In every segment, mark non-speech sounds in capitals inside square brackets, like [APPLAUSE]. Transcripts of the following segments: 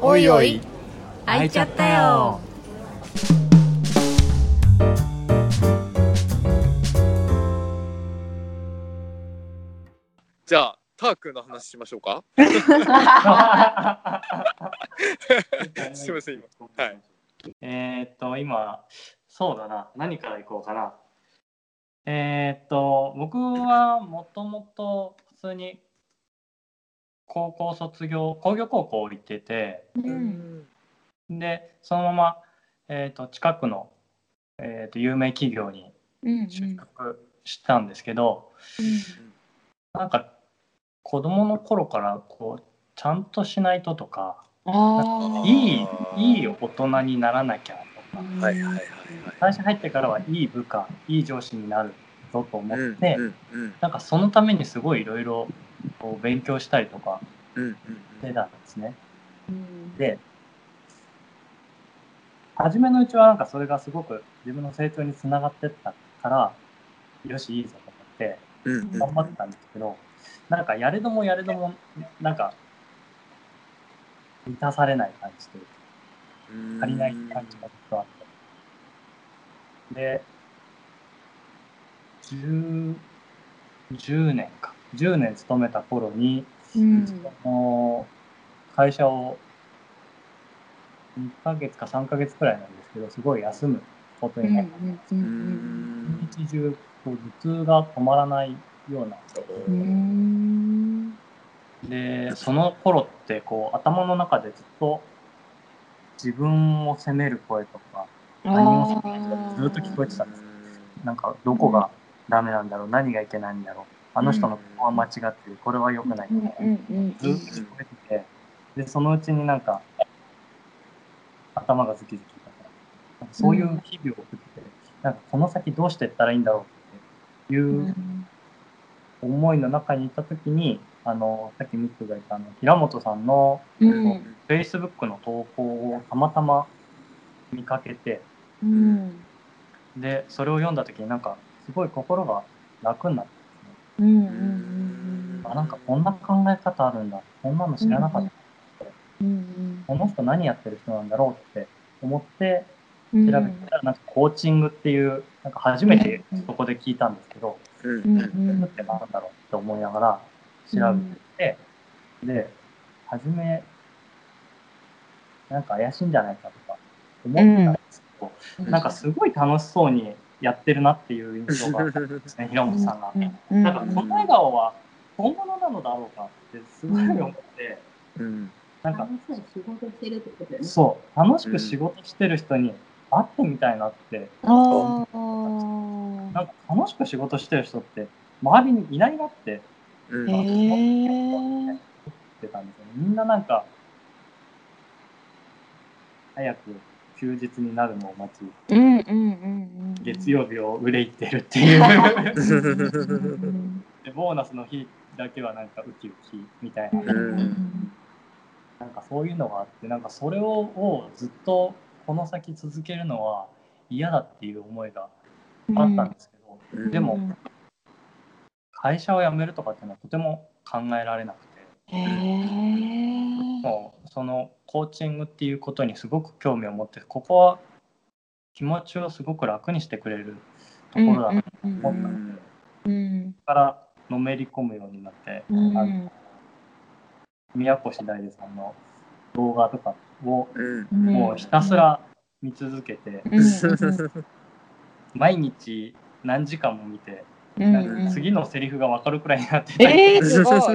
おいおい。開いちゃったよ。じゃあタークの話しましょうか？[LAUGHS] すいません今。はい。えーっと今そうだな。何からいこうかな。えーっと僕はもともと普通に高校卒業工業高校行っててうん。でそのまま、えーっと近くの、えーっと有名企業にうん就職したんですけど、なんか子供の頃からこうちゃんとしないととかいいいい大人にならなきゃとかはいはいはいはい会社入ってからはいい部下いい上司になるぞと思うんって、うんうんなんかそのためにすごいいろいろこう勉強したりとかしてたんですね。うんで初めのうちはなんかそれがすごく自分の成長につながってったからよしいいぞと思って頑張ってたんですけど、なんかやれどもやれどもなんか満たされない感じというかうん足りない感じがずっとあって。で、10, 10年か。10年勤めた頃に、うん。会社を2ヶ月か3ヶ月くらいなんですけど、すごい休むことになって、うんううんん一日中こう頭痛が止まらないような。うん。で、その頃ってこう頭の中でずっと自分を責める声とか、何を責める声がずっと聞こえてたんです。なんかどこがダメなんだろう、何がいけないんだろう、あの人のここは間違ってる、これは良くない、ずっと聞こえてて、で、そのうちになんか頭がズキズキとか、なんかそういう日々を送ってて、なんかこの先どうしていったらいいんだろうっていう思いの中にいたときに、あの、さっきミックが言ったあの平本さんのうん、Facebook の投稿をたまたま見かけて、うん。で、それを読んだときになんかすごい心が楽になってですね。うんうんあなんかこんな考え方あるんだ。こんなの知らなかった、うんこの人何やってる人なんだろうって思ってうん調べてたらなんかコーチングっていうなんか初めてそこで聞いたんですけど、うん。ううんんコーチングって何だろうって思いながら調べてで初めなんか怪しいんじゃないかとか思ってたんですけど、なんかすごい楽しそうにやってるなっていう印象があったんですね [LAUGHS] 平本さんが。うんなんかこの笑顔は本物なのだろうかってすごい思って、うんなんか楽しそうに仕事してるってことだよね。そう楽しく仕事してる人に会ってみたいなって、ああ。なんか楽しく仕事してる人って周りにいないなってうんへえ。言ってたんですよねみんななんか早く休日になるのを待ちう。んうんうんうん。月曜日を憂いてるっていう。う [LAUGHS] んでボーナスの日だけはなんかウキウキみたいな、うん。なんかそういうのがあってなんかそれををずっとこの先続けるのは嫌だっていう思いがあったんですけど、うん。でも会社を辞めるとかっていうのはとても考えられなくて。へえ。もう。そのコーチングっていうことにすごく興味を持ってここは気持ちをすごく楽にしてくれるところだなとうん思った。ので、うん。からのめり込むようになってうん。あの宮越大出さんの動画とかをもうひたすら見続けて、うん。うん毎日何時間も見て、うん。なんか次のセリフが分かるくらいになってたり、えー、すごい。[LAUGHS]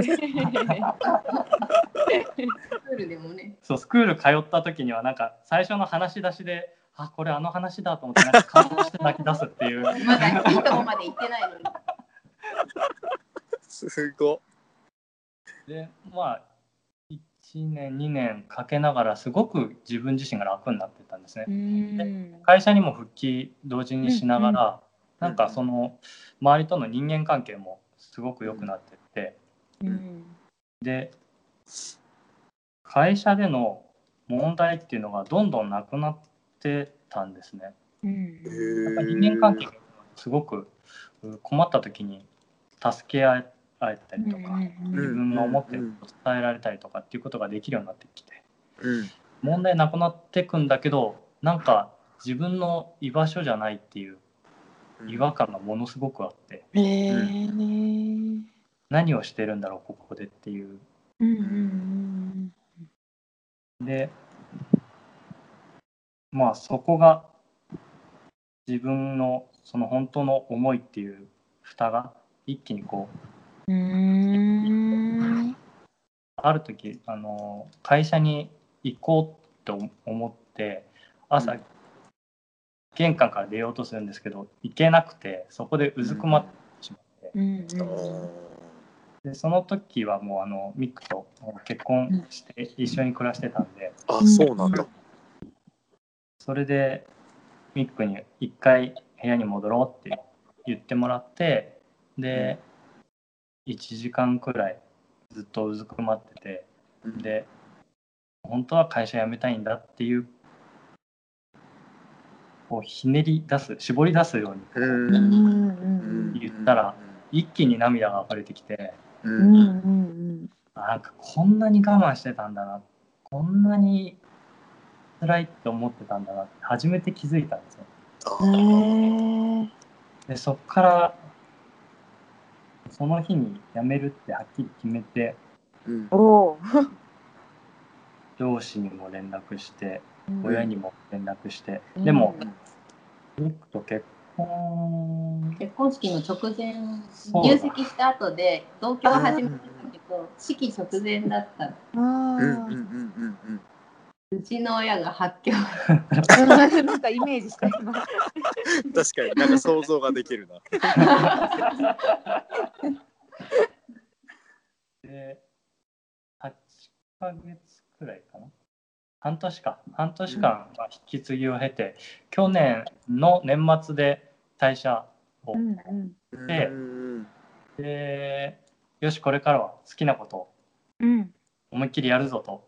スクールでもね。そうスクール通った時にはなんか最初の話し出しであこれあの話だと思ってなんか感動して泣き出すっていうまだいいとこまで行ってないのに。[LAUGHS] すごでまあ1年2年かけながらすごく自分自身が楽になってったんですね。うん。会社にも復帰同時にしながら、うんなんかその周りとの人間関係もすごく良くなってって、うん。で会社での問題っていうのがどんどんなくなってたんですね。うん。やっぱり人間関係がすごくう困った時に助け合えたりとか、自分の思ってることを伝えられたりとかっていうことができるようになってきてうん問題なくなってくんだけどなんか自分の居場所じゃないっていう違和感がものすごくあって。うん何をしてるんだろうここでっていううんでまあそこが自分のその本当の思いっていう蓋が一気にこう。ある時あの会社に行こうと思って朝、うん。玄関から出ようとするんですけど行けなくてそこでうずくまってしまって、うんでその時はもうあのミックと結婚して一緒に暮らしてたんで、あそうなんだ。それでミックに一回部屋に戻ろうって言ってもらってで1時間くらいずっとうずくまっててうん。で本当は会社辞めたいんだっていうこうひねり出す絞り出すように言ったら一気に涙が溢れてきてううんんうん。あなんかこんなに我慢してたんだな。こんなに辛いって思ってたんだなって初めて気づいたんですよ。でそっからその日に辞めるってはっきり決めてうん。上司にも連絡してうん。親にも連絡して、うん。でもミックと結婚結婚式の直前入籍した後で同居は始めたんだけど式直前だった。あうんうんうんあ。うんうん。うちの親が発狂。[LAUGHS] なんかイメージした今。[LAUGHS] 確かになんか想像ができるな。[LAUGHS] で8ヶ月くらいかな？半年か。半年間は引き継ぎを経て、去年の年末で退社を、う。んうん。でうんでよしこれからは好きなこと。をうん。思いっきりやるぞと。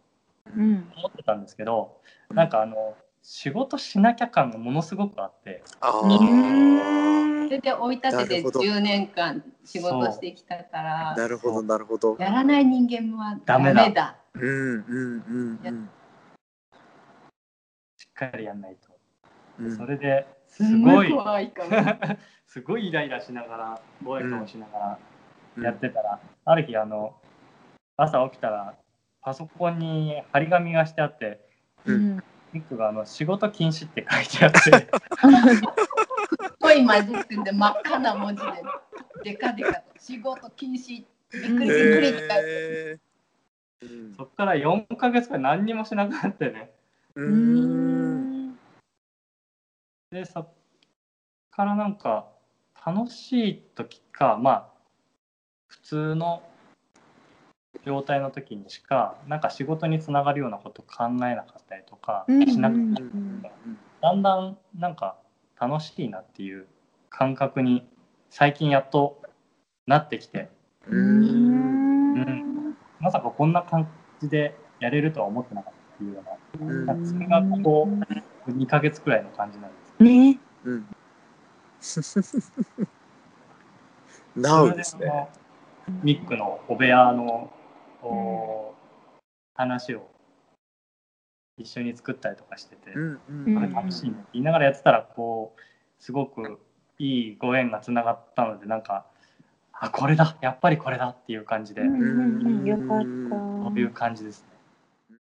うん。思ってたんですけどなんかあの仕事しなきゃ感がものすごくあって。それで追い立ててなるほど。10年間仕事してきたからなるほどなるほど。やらない人間はダダメだ。メだ。うんうんうんうん。しっかりやんないと、うん。それですごい。怖いかも。[LAUGHS] すごいイライラしながら怖い顔しながうん。らやってたら、ある日あの朝起きたらパソコンに張り紙がしてあってうん。ミックがあの仕事禁止って書いてあって。すごいマジックで真っ赤な文字ででかでかと仕事禁止びっくりびっくりって書いてへー。うん。そっから4ヶ月くらい何にもしなくなってね。ううんん。でそっからなんか楽しい時かまあ普通の状態の時にしかなんか仕事につながるようなこと考えなかったりとかうんしなくて、うんだんだんなんか楽しいなっていう感覚に最近やっとなってきて。ううんん。うん。まさかこんな感じでやれるとは思ってなかったっていうような。うん。なんかそれがここ2ヶ月くらいの感じなんですね。うん [LAUGHS] なおですねミックのお部屋の話を一緒に作ったりとかしてて、うんううんこれ楽しいねって言いながらやってたらこうすごくいいご縁がつながったのでなんかあこれだやっぱりこれだっていう感じで、うん。よかった。そういう感じですね。